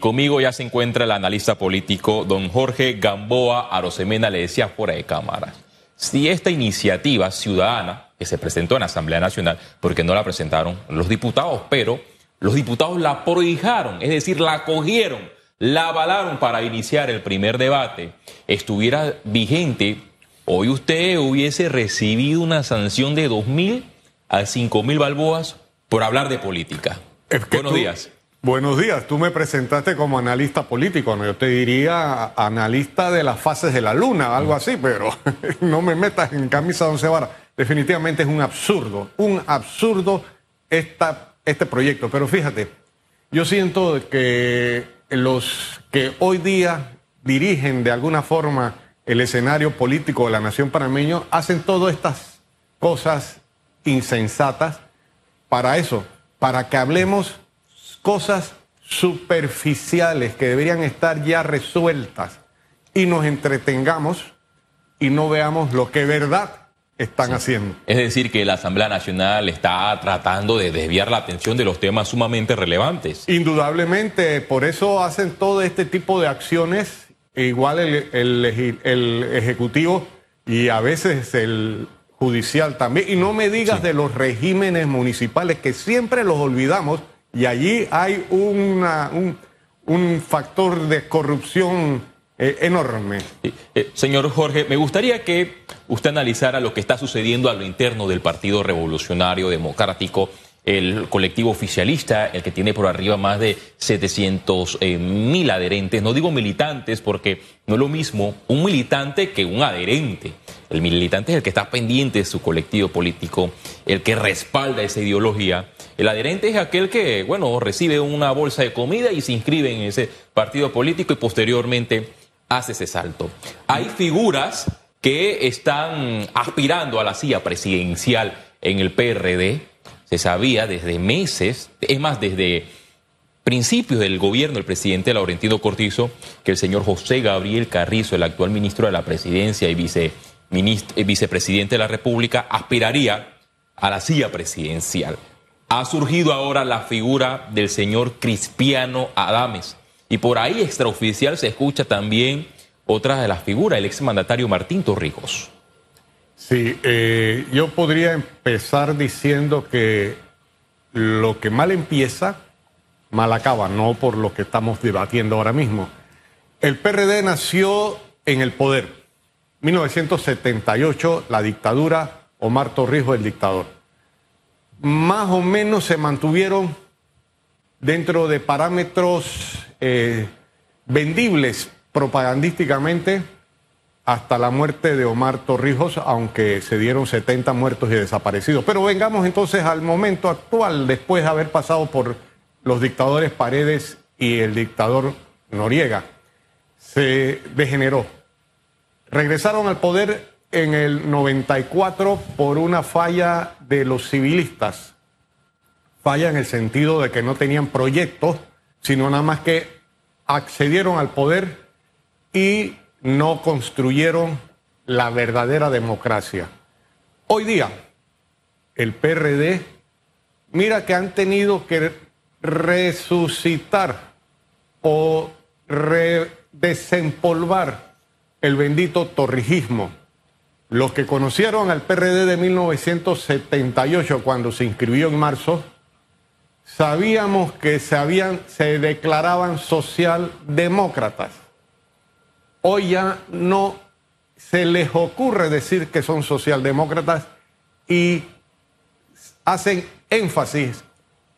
Conmigo ya se encuentra el analista político don Jorge Gamboa Arosemena, le decía fuera de cámara. Si esta iniciativa ciudadana que se presentó en la Asamblea Nacional, porque no la presentaron los diputados, pero los diputados la prohijaron, es decir, la cogieron, la avalaron para iniciar el primer debate, estuviera vigente, hoy usted hubiese recibido una sanción de dos mil a cinco mil balboas por hablar de política. Buenos días. Buenos días, tú me presentaste como analista político, ¿no? yo te diría analista de las fases de la luna, algo así, pero no me metas en camisa de once varas. Definitivamente es un absurdo, un absurdo esta, este proyecto. Pero fíjate, yo siento que los que hoy día dirigen de alguna forma el escenario político de la nación panameño hacen todas estas cosas insensatas para eso, para que hablemos cosas superficiales que deberían estar ya resueltas y nos entretengamos y no veamos lo que verdad están haciendo. Es decir, que la Asamblea Nacional está tratando de desviar la atención de los temas sumamente relevantes. Indudablemente, por eso hacen todo este tipo de acciones, igual el, el, Ejecutivo y a veces el judicial también. Y no me digas de los regímenes municipales que siempre los olvidamos y allí hay una, un, factor de corrupción eh, enorme. Eh, señor Jorge, me gustaría que usted analizara lo que está sucediendo a lo interno del Partido Revolucionario Democrático el colectivo oficialista, el que tiene por arriba más de 700 eh, mil adherentes. No digo militantes porque no es lo mismo un militante que un adherente. El militante es el que está pendiente de su colectivo político, el que respalda esa ideología. El adherente es aquel que, bueno, recibe una bolsa de comida y se inscribe en ese partido político y posteriormente hace ese salto. Hay figuras que están aspirando a la silla presidencial en el PRD se sabía desde meses, es más, desde principios del gobierno del presidente Laurentino Cortizo, que el señor José Gabriel Carrizo, el actual ministro de la presidencia y eh, vicepresidente de la República, aspiraría a la silla presidencial. Ha surgido ahora la figura del señor Cristiano Adames. Y por ahí extraoficial se escucha también otra de las figuras, el exmandatario Martín Torrijos. Sí, eh, yo podría empezar diciendo que lo que mal empieza, mal acaba, no por lo que estamos debatiendo ahora mismo. El PRD nació en el poder. 1978, la dictadura, Omar Torrijos el dictador. Más o menos se mantuvieron dentro de parámetros eh, vendibles propagandísticamente hasta la muerte de Omar Torrijos, aunque se dieron 70 muertos y desaparecidos. Pero vengamos entonces al momento actual, después de haber pasado por los dictadores Paredes y el dictador Noriega. Se degeneró. Regresaron al poder en el 94 por una falla de los civilistas. Falla en el sentido de que no tenían proyectos, sino nada más que accedieron al poder y no construyeron la verdadera democracia. Hoy día, el PRD, mira que han tenido que resucitar o desempolvar el bendito torrijismo. Los que conocieron al PRD de 1978 cuando se inscribió en marzo, sabíamos que se, habían, se declaraban socialdemócratas hoy ya no se les ocurre decir que son socialdemócratas y hacen énfasis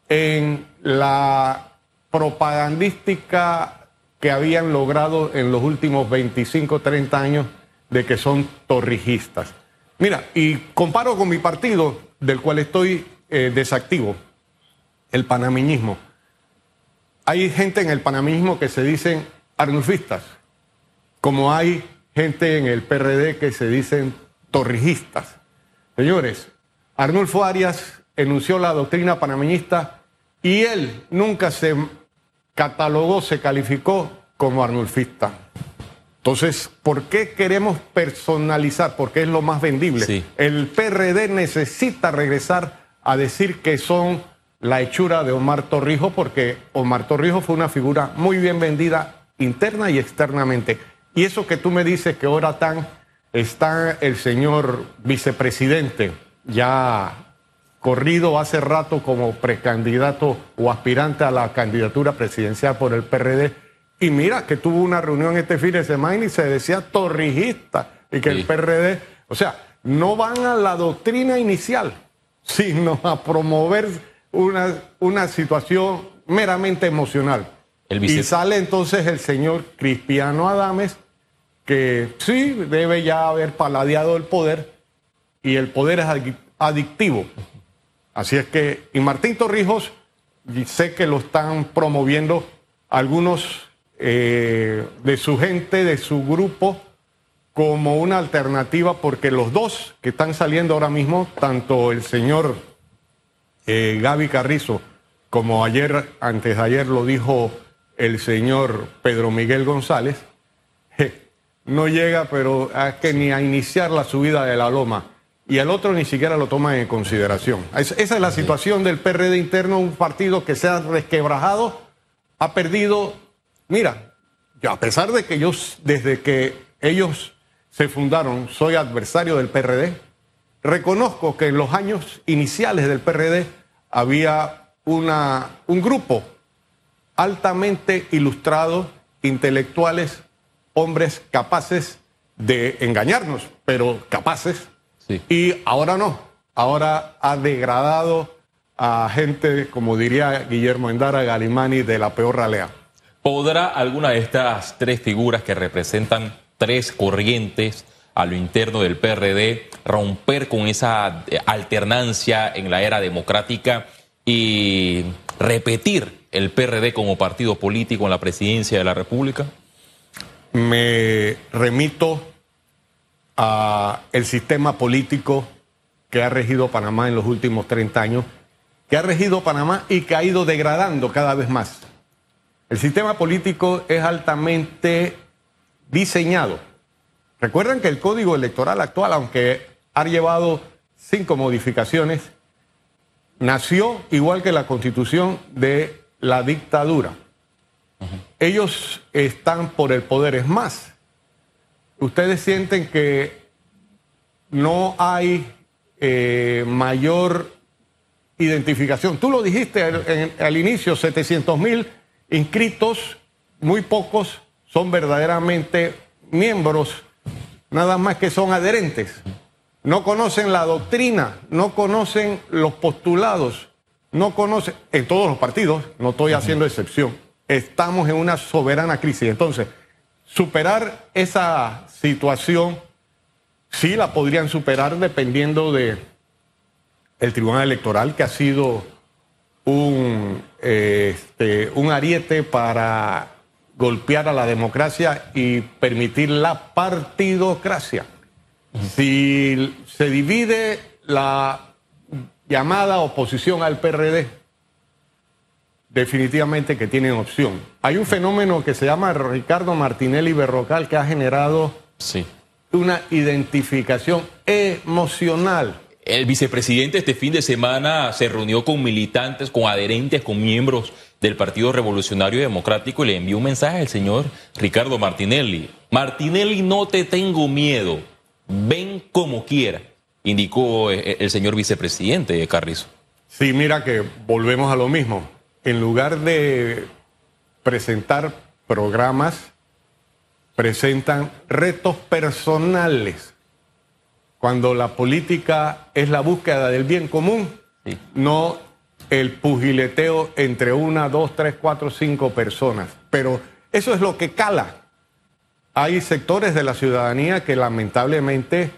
en la propagandística que habían logrado en los últimos 25, 30 años de que son torrijistas. Mira, y comparo con mi partido, del cual estoy eh, desactivo, el panameñismo. Hay gente en el panameñismo que se dicen arnulfistas como hay gente en el PRD que se dicen torrijistas. Señores, Arnulfo Arias enunció la doctrina panameñista y él nunca se catalogó, se calificó como arnulfista. Entonces, ¿por qué queremos personalizar? Porque es lo más vendible. El PRD necesita regresar a decir que son la hechura de Omar Torrijos, porque Omar Torrijos fue una figura muy bien vendida interna y externamente. Y eso que tú me dices que ahora tan está el señor vicepresidente ya corrido hace rato como precandidato o aspirante a la candidatura presidencial por el PRD. Y mira que tuvo una reunión este fin de semana y se decía torrijista y que el PRD, o sea, no van a la doctrina inicial, sino a promover una, una situación meramente emocional. Y sale entonces el señor Cristiano Adames, que sí debe ya haber paladeado el poder, y el poder es adictivo. Así es que, y Martín Torrijos, sé que lo están promoviendo algunos eh, de su gente, de su grupo, como una alternativa, porque los dos que están saliendo ahora mismo, tanto el señor eh, Gaby Carrizo, como ayer, antes de ayer lo dijo el señor Pedro Miguel González, no llega, pero a que ni a iniciar la subida de la loma. Y el otro ni siquiera lo toma en consideración. esa es la situación del PRD interno, un partido que se ha resquebrajado, ha perdido. Mira, a pesar de que yo, desde que ellos se fundaron, soy adversario del PRD, reconozco que en los años iniciales del PRD había una, un grupo altamente ilustrado, intelectuales, hombres capaces de engañarnos, pero capaces. Y ahora no. Ahora ha degradado a gente, como diría Guillermo Endara Galimani, de la peor ralea. ¿Podrá alguna de estas tres figuras que representan tres corrientes a lo interno del PRD romper con esa alternancia en la era democrática y repetir el PRD como partido político en la presidencia de la República? Me remito a el sistema político que ha regido Panamá en los últimos 30 años, que ha regido Panamá y que ha ido degradando cada vez más. El sistema político es altamente diseñado. Recuerden que el código electoral actual, aunque ha llevado cinco modificaciones, nació igual que la constitución de la dictadura. Ellos están por el poder. Es más, ustedes sienten que no hay eh, mayor identificación. Tú lo dijiste al, inicio, 700 mil inscritos, muy pocos son verdaderamente miembros, nada más que son adherentes no conocen la doctrina, no conocen los postulados, no conocen, en todos los partidos, no estoy haciendo excepción, estamos en una soberana crisis. Entonces, superar esa situación, sí la podrían superar dependiendo de el Tribunal Electoral, que ha sido un, este, un ariete para golpear a la democracia y permitir la partidocracia. Si se divide la llamada oposición al PRD, definitivamente que tienen opción. Hay un fenómeno que se llama Ricardo Martinelli Berrocal que ha generado una identificación emocional. El vicepresidente este fin de semana se reunió con militantes, con adherentes, con miembros del Partido Revolucionario Democrático y le envió un mensaje al señor Ricardo Martinelli. Martinelli, no te tengo miedo ven como quiera, indicó eh, el señor vicepresidente Carrizo. Sí, mira que volvemos a lo mismo. En lugar de presentar programas, presentan retos personales. Cuando la política es la búsqueda del bien común, no el pugileteo entre una, dos, tres, cuatro, cinco personas. Pero eso es lo que cala hay sectores de la ciudadanía que lamentablemente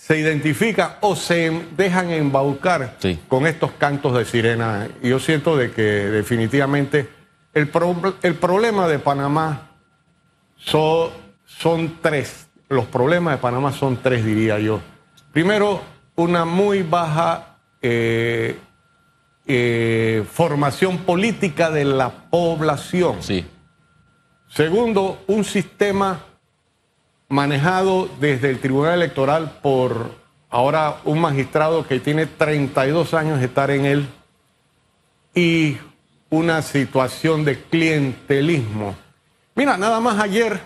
se identifican o se dejan embaucar con estos cantos de sirena. Y yo siento de que definitivamente el, el problema de Panamá son, son tres. Los problemas de Panamá son tres, diría yo. Primero, una muy baja eh, eh, formación política de la población. Sí. Segundo, un sistema manejado desde el Tribunal Electoral por ahora un magistrado que tiene 32 años de estar en él, y una situación de clientelismo. Mira, nada más ayer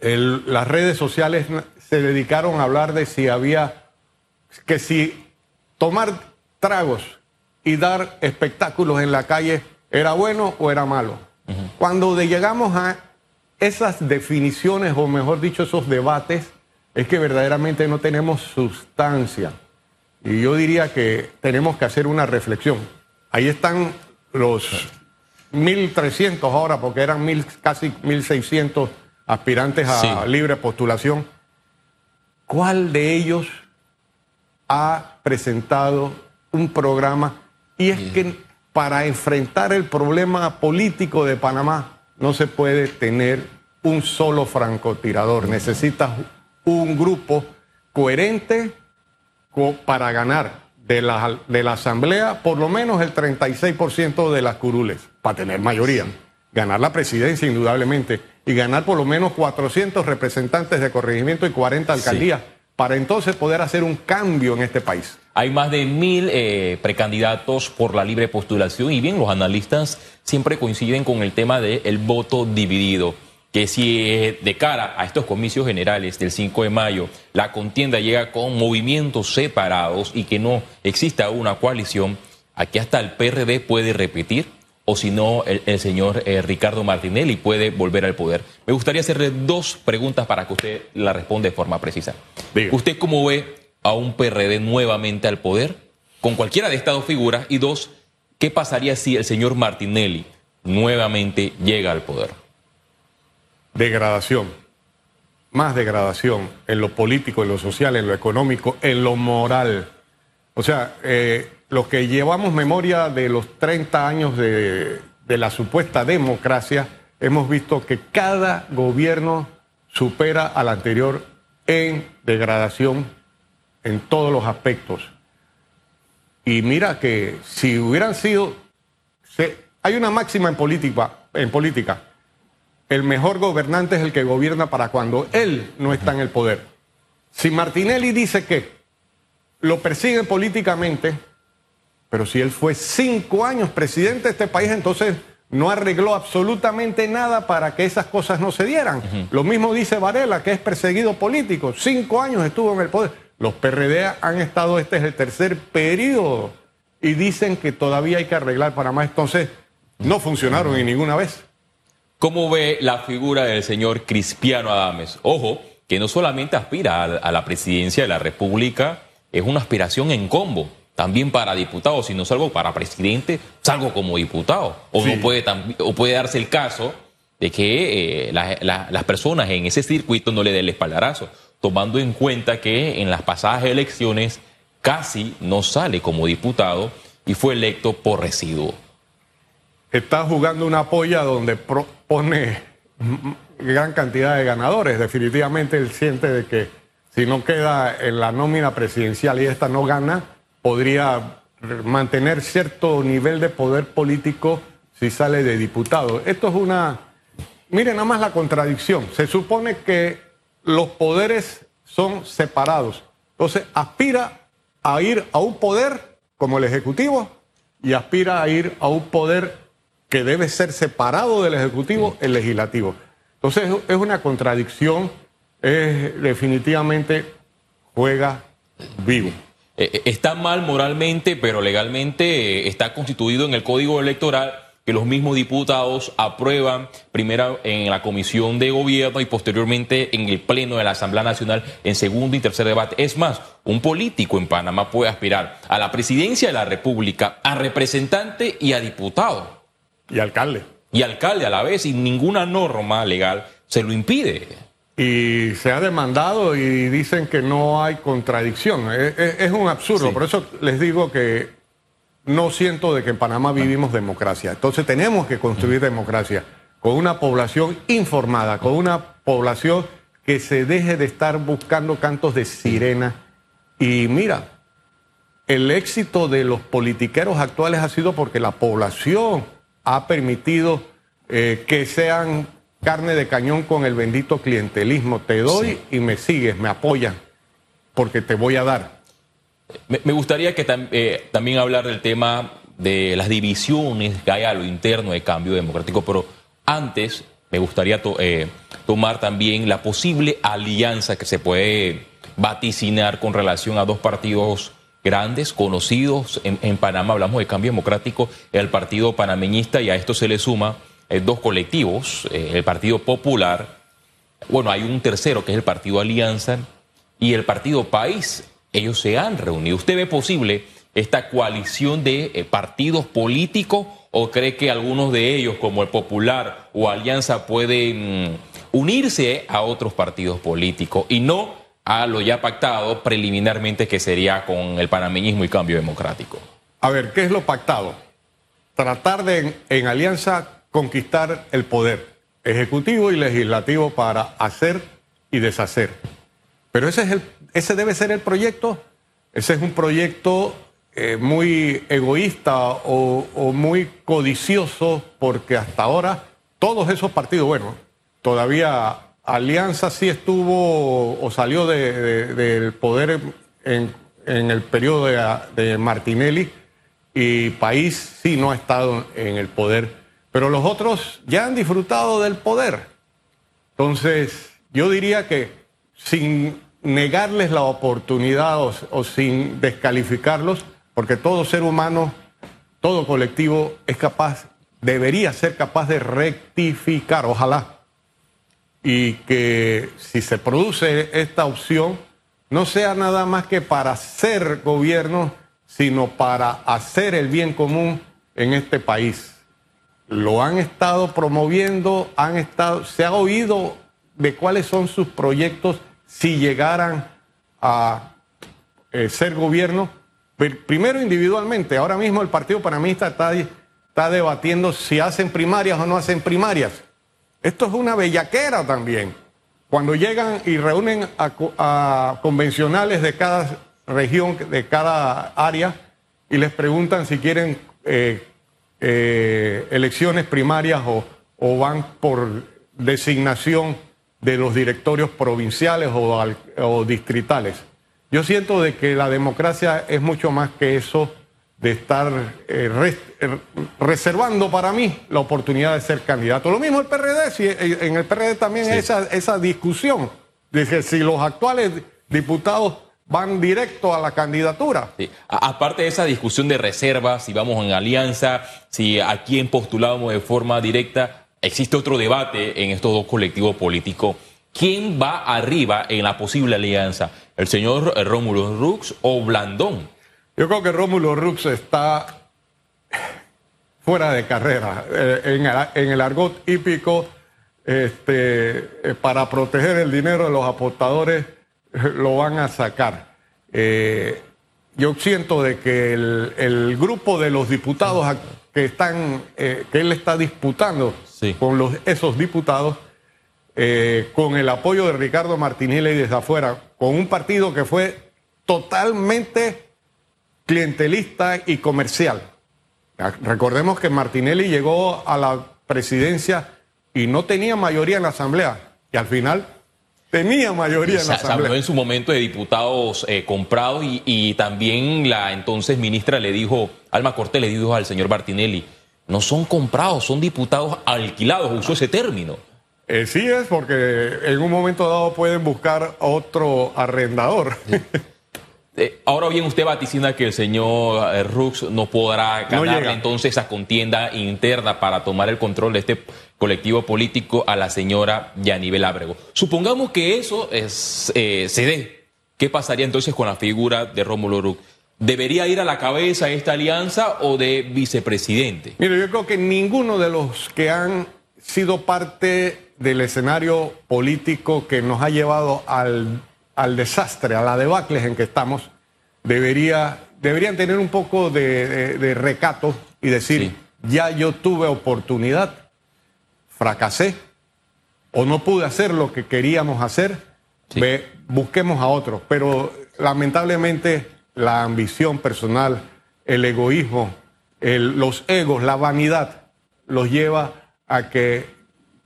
las redes sociales se dedicaron a hablar de si había, que si tomar tragos y dar espectáculos en la calle era bueno o era malo. Cuando llegamos a esas definiciones, o mejor dicho, esos debates, es que verdaderamente no tenemos sustancia. Y yo diría que tenemos que hacer una reflexión. Ahí están los 1.300 ahora, porque eran mil, casi 1.600 aspirantes a libre postulación. ¿Cuál de ellos ha presentado un programa? Y es que para enfrentar el problema político de Panamá no se puede tener un solo francotirador. Necesitas un grupo coherente para ganar de la, de la Asamblea por lo menos el 36% de las curules, para tener mayoría. Ganar la presidencia, indudablemente, y ganar por lo menos 400 representantes de corregimiento y 40 alcaldías, para entonces poder hacer un cambio en este país. Hay más de mil eh, precandidatos por la libre postulación y bien, los analistas siempre coinciden con el tema del voto dividido que si eh, de cara a estos comicios generales del 5 de mayo la contienda llega con movimientos separados y que no exista una coalición, aquí hasta el PRD puede repetir o si no, el, señor eh, Ricardo Martinelli puede volver al poder. Me gustaría hacerle dos preguntas para que usted la responda de forma precisa. ¿Usted cómo ve a un PRD nuevamente al poder con cualquiera de estas dos figuras? Y dos, ¿qué pasaría si el señor Martinelli nuevamente llega al poder? degradación, más degradación en lo político, en lo social, en lo económico, en lo moral. O sea, eh, los que llevamos memoria de los 30 años de, de la supuesta democracia, hemos visto que cada gobierno supera al anterior en degradación en todos los aspectos. Y mira que si hubieran sido, hay una máxima en política, en política, el mejor gobernante es el que gobierna para cuando él no está en el poder. Si Martinelli dice que lo persiguen políticamente, pero si él fue cinco años presidente de este país, entonces no arregló absolutamente nada para que esas cosas no se dieran. Lo mismo dice Varela, que es perseguido político. Cinco años estuvo en el poder. Los PRD han estado, este es el tercer periodo, y dicen que todavía hay que arreglar para más. Entonces, no funcionaron ni ninguna vez. ¿Cómo ve la figura del señor Cristiano Adames? Ojo, que no solamente aspira a, la presidencia de la República, es una aspiración en combo, también para diputado, si no salgo para presidente, salgo como diputado. O, no puede, o puede darse el caso de que eh, las personas en ese circuito no le den el espaldarazo, tomando en cuenta que en las pasadas elecciones casi no sale como diputado y fue electo por residuo está jugando una polla donde pone gran cantidad de ganadores. Definitivamente él siente de que si no queda en la nómina presidencial y esta no gana, podría mantener cierto nivel de poder político si sale de diputado. Esto es una... Miren nada más la contradicción. Se supone que los poderes son separados. Entonces aspira a ir a un poder como el Ejecutivo y aspira a ir a un poder que debe ser separado del Ejecutivo el Legislativo. Entonces es una contradicción, es definitivamente juega vivo. Eh, eh, está mal moralmente, pero legalmente eh, está constituido en el Código Electoral que los mismos diputados aprueban primero en la Comisión de Gobierno y posteriormente en el Pleno de la Asamblea Nacional en segundo y tercer debate. Es más, un político en Panamá puede aspirar a la presidencia de la República, a representante y a diputado. Y alcalde. Y alcalde a la vez, y ninguna norma legal se lo impide. Y se ha demandado y dicen que no hay contradicción. Es, un absurdo. Por eso les digo que no siento de que en Panamá vivimos democracia. Entonces tenemos que construir democracia con una población informada, con una población que se deje de estar buscando cantos de sirena. Y mira, el éxito de los politiqueros actuales ha sido porque la población ha permitido eh, que sean carne de cañón con el bendito clientelismo. Te doy y me sigues, me apoyan, porque te voy a dar. Me, gustaría que eh, también hablar del tema de las divisiones que hay a lo interno de cambio democrático, pero antes me gustaría eh, tomar también la posible alianza que se puede vaticinar con relación a dos partidos grandes, conocidos. En, Panamá, hablamos de cambio democrático, el Partido Panameñista y a esto se le suma eh, dos colectivos, el Partido Popular, bueno, hay un tercero que es el Partido Alianza y el Partido País, ellos se han reunido. ¿Usted ve posible esta coalición de eh, partidos políticos o cree que algunos de ellos, como el Popular o Alianza, pueden mm, unirse a otros partidos políticos y no a lo ya pactado preliminarmente que sería con el panameñismo y cambio democrático? A ver, ¿qué es lo pactado? Tratar de en alianza conquistar el poder ejecutivo y legislativo para hacer y deshacer. Pero ese, es el, ese debe ser el proyecto. Ese es un proyecto eh, muy egoísta o, muy codicioso porque hasta ahora todos esos partidos, bueno, todavía Alianza sí estuvo o salió del poder en, el periodo de, de Martinelli y País sí no ha estado en el poder pero los otros ya han disfrutado del poder. Entonces, yo diría que sin negarles la oportunidad o, sin descalificarlos, porque todo ser humano, todo colectivo es capaz, debería ser capaz de rectificar, ojalá. Y que si se produce esta opción, no sea nada más que para ser gobierno, sino para hacer el bien común en este país lo han estado promoviendo, han estado, se ha oído de cuáles son sus proyectos si llegaran a eh, ser gobierno. Primero individualmente, ahora mismo el Partido Panamista está, está debatiendo si hacen primarias o no hacen primarias. Esto es una bellaquera también. Cuando llegan y reúnen a, convencionales de cada región, de cada área, y les preguntan si quieren eh, eh, elecciones primarias o, van por designación de los directorios provinciales o, distritales. Yo siento de que la democracia es mucho más que eso de estar eh, eh, reservando para mí la oportunidad de ser candidato. Lo mismo el PRD, si, en el PRD también esa, esa discusión, de que si los actuales diputados van directo a la candidatura. Aparte de esa discusión de reservas, si vamos en alianza, si a quién postulamos de forma directa, existe otro debate en estos dos colectivos políticos. ¿Quién va arriba en la posible alianza? ¿El señor Rómulo Rux o Blandón? Yo creo que Rómulo Rux está fuera de carrera. Eh, en, el argot hípico, este, eh, para proteger el dinero de los apostadores, lo van a sacar. Eh, yo siento de que el, grupo de los diputados que están, eh, que él está disputando con los, esos diputados, eh, con el apoyo de Ricardo Martinelli desde afuera, con un partido que fue totalmente clientelista y comercial. Recordemos que Martinelli llegó a la presidencia y no tenía mayoría en la Asamblea. Y al final tenía mayoría en la Asamblea. habló en su momento de diputados eh, comprados y, también la entonces ministra le dijo, Alma Cortés le dijo al señor Martinelli, no son comprados, son diputados alquilados, usó ese término. Eh, sí es, porque en un momento dado pueden buscar otro arrendador. Eh, ahora bien, usted vaticina que el señor eh, Rux no podrá ganar entonces esa contienda interna para tomar el control de este colectivo político a la señora Yanibel Ábrego. Supongamos que eso es, se dé. ¿Qué pasaría entonces con la figura de Rómulo Rux? ¿Debería ir a la cabeza esta alianza o de vicepresidente? Mire, yo creo que ninguno de los que han sido parte del escenario político que nos ha llevado al al desastre, a la debacle en que estamos, debería, deberían tener un poco de, recato y decir, ya yo tuve oportunidad, fracasé o no pude hacer lo que queríamos hacer, busquemos a otros. Pero lamentablemente la ambición personal, el egoísmo, los egos, la vanidad, los lleva a que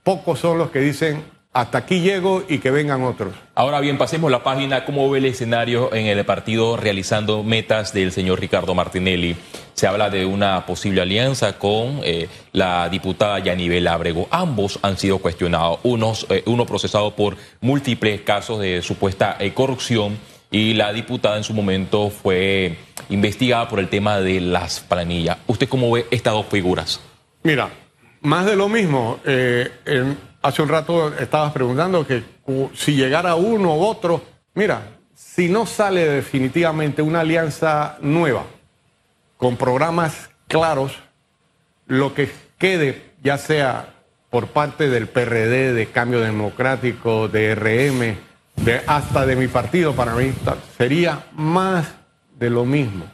pocos son los que dicen hasta aquí llego y que vengan otros. Ahora bien, pasemos la página. ¿Cómo ve el escenario en el partido realizando metas del señor Ricardo Martinelli? Se habla de una posible alianza con eh, la diputada Yanibel Ábrego. Ambos han sido cuestionados, Unos, eh, uno procesado por múltiples casos de supuesta eh, corrupción y la diputada en su momento fue investigada por el tema de las planillas. ¿Usted cómo ve estas dos figuras? Mira, más de lo mismo. Hace un rato estabas preguntando que si llegara uno u otro, mira, si no sale definitivamente una alianza nueva, con programas claros, lo que quede, ya sea por parte del PRD, de Cambio Democrático, de RM, de, hasta de mi partido, para mí, sería más de lo mismo.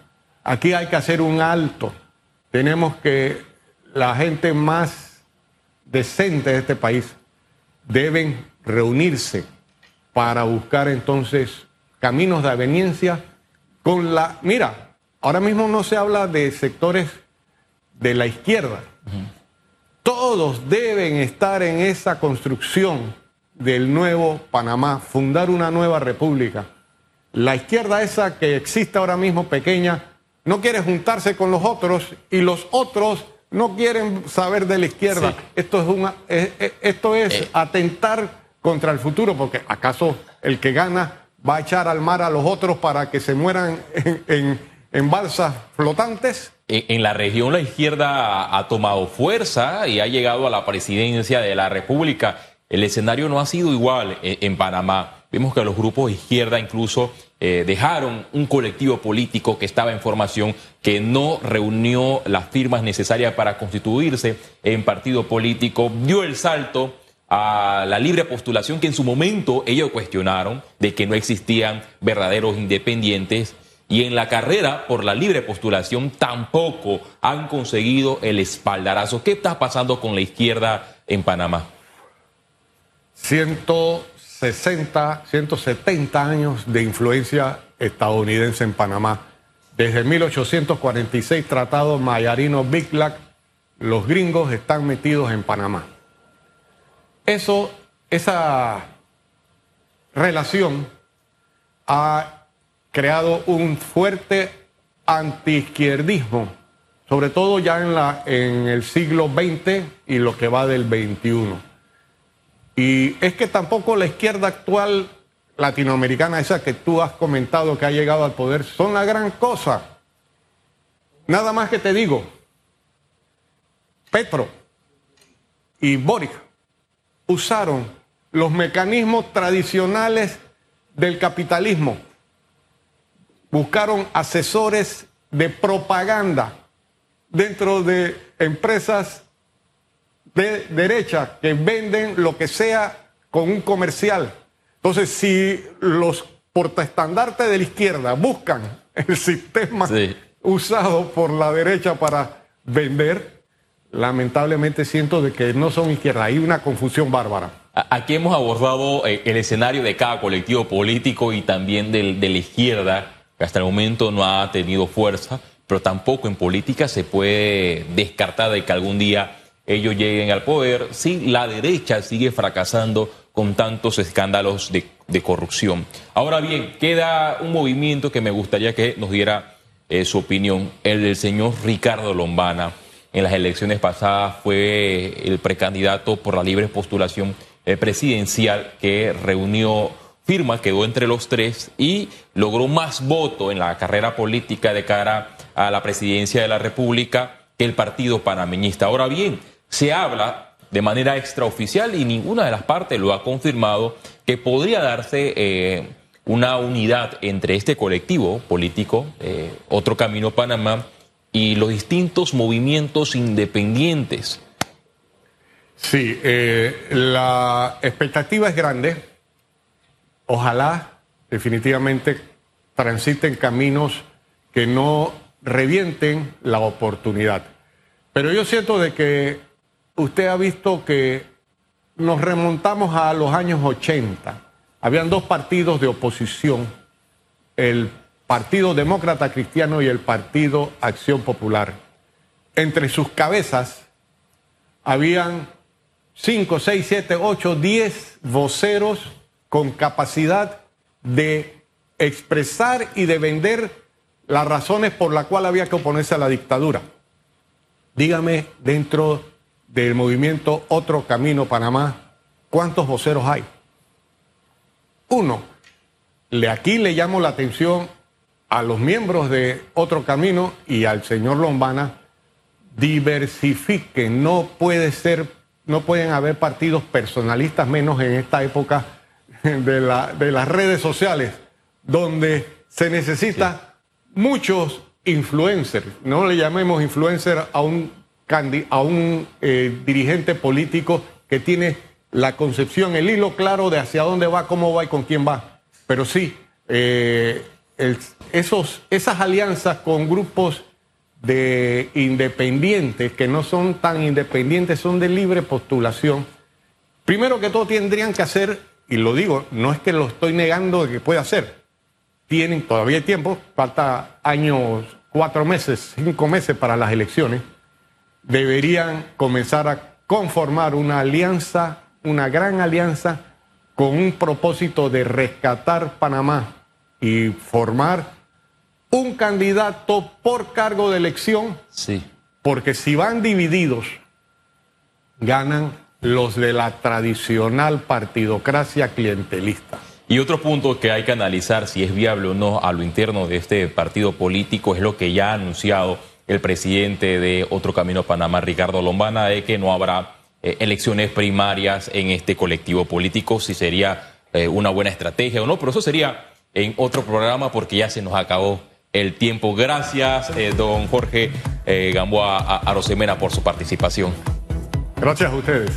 Aquí hay que hacer un alto. Tenemos que la gente más decente de este país deben reunirse para buscar entonces caminos de aveniencia con la... Mira, ahora mismo no se habla de sectores de la izquierda. Todos deben estar en esa construcción del nuevo Panamá, fundar una nueva república. La izquierda esa que existe ahora mismo pequeña no quiere juntarse con los otros y los otros no quieren saber de la izquierda. Esto es, una, esto es eh. atentar contra el futuro, porque acaso el que gana va a echar al mar a los otros para que se mueran en, en, balsas flotantes. En la región la izquierda ha tomado fuerza y ha llegado a la presidencia de la República. El escenario no ha sido igual en Panamá. Vemos que los grupos de izquierda incluso eh, dejaron un colectivo político que estaba en formación, que no reunió las firmas necesarias para constituirse en partido político, dio el salto a la libre postulación que en su momento ellos cuestionaron de que no existían verdaderos independientes y en la carrera por la libre postulación tampoco han conseguido el espaldarazo. ¿Qué está pasando con la izquierda en Panamá? Siento 60, 170 años de influencia estadounidense en Panamá. Desde 1846, Tratado Mayarino-Big los gringos están metidos en Panamá. Eso, esa relación ha creado un fuerte antiizquierdismo, sobre todo ya en, la, en el siglo XX y lo que va del XXI. Y es que tampoco la izquierda actual latinoamericana, esa que tú has comentado que ha llegado al poder, son la gran cosa. Nada más que te digo, Petro y Boric usaron los mecanismos tradicionales del capitalismo. Buscaron asesores de propaganda dentro de empresas de derecha que venden lo que sea con un comercial. Entonces, si los portaestandartes de la izquierda buscan el sistema usado por la derecha para vender, lamentablemente siento de que no son izquierda. Hay una confusión bárbara. Aquí hemos abordado eh, el escenario de cada colectivo político y también del, de la izquierda, que hasta el momento no ha tenido fuerza, pero tampoco en política se puede descartar de que algún día ellos lleguen al poder si la derecha sigue fracasando con tantos escándalos de, corrupción. Ahora bien, queda un movimiento que me gustaría que nos diera eh, su opinión, el del señor Ricardo Lombana. En las elecciones pasadas fue el precandidato por la libre postulación eh, presidencial que reunió firmas, quedó entre los tres y logró más votos en la carrera política de cara a la presidencia de la República que el partido panameñista. Ahora bien, se habla de manera extraoficial y ninguna de las partes lo ha confirmado que podría darse eh, una unidad entre este colectivo político, eh, Otro Camino Panamá, y los distintos movimientos independientes. Sí, eh, la expectativa es grande. Ojalá definitivamente transiten caminos que no revienten la oportunidad. Pero yo siento de que usted ha visto que nos remontamos a los años 80. Habían dos partidos de oposición, el Partido Demócrata Cristiano y el Partido Acción Popular. Entre sus cabezas habían 5, 6, 7, 8, 10 voceros con capacidad de expresar y de vender las razones por las cuales había que oponerse a la dictadura. Dígame, dentro del movimiento Otro Camino Panamá, ¿cuántos voceros hay? Uno. Le, aquí le llamo la atención a los miembros de Otro Camino y al señor Lombana, diversifiquen, no puede ser, no pueden haber partidos personalistas menos en esta época de, la, de las redes sociales, donde se necesita muchos influencers, no le llamemos influencer a un, a un eh, dirigente político que tiene la concepción, el hilo claro de hacia dónde va, cómo va y con quién va. Pero sí, eh, esos, esas alianzas con grupos de independientes que no son tan independientes, son de libre postulación. Primero que todo tendrían que hacer, y lo digo, no es que lo estoy negando de que pueda hacer, tienen todavía tiempo, falta años, cuatro meses, cinco meses para las elecciones, deberían comenzar a conformar una alianza, una gran alianza con un propósito de rescatar Panamá y formar un candidato por cargo de elección. Sí. Porque si van divididos, ganan los de la tradicional partidocracia clientelista. Y otro punto que hay que analizar si es viable o no a lo interno de este partido político es lo que ya ha anunciado el presidente de Otro Camino Panamá, Ricardo Lombana, de que no habrá eh, elecciones primarias en este colectivo político, si sería eh, una buena estrategia o no, pero eso sería en otro programa porque ya se nos acabó el tiempo. Gracias, eh, don Jorge Gamboa Arosemena, por su participación. Gracias a ustedes.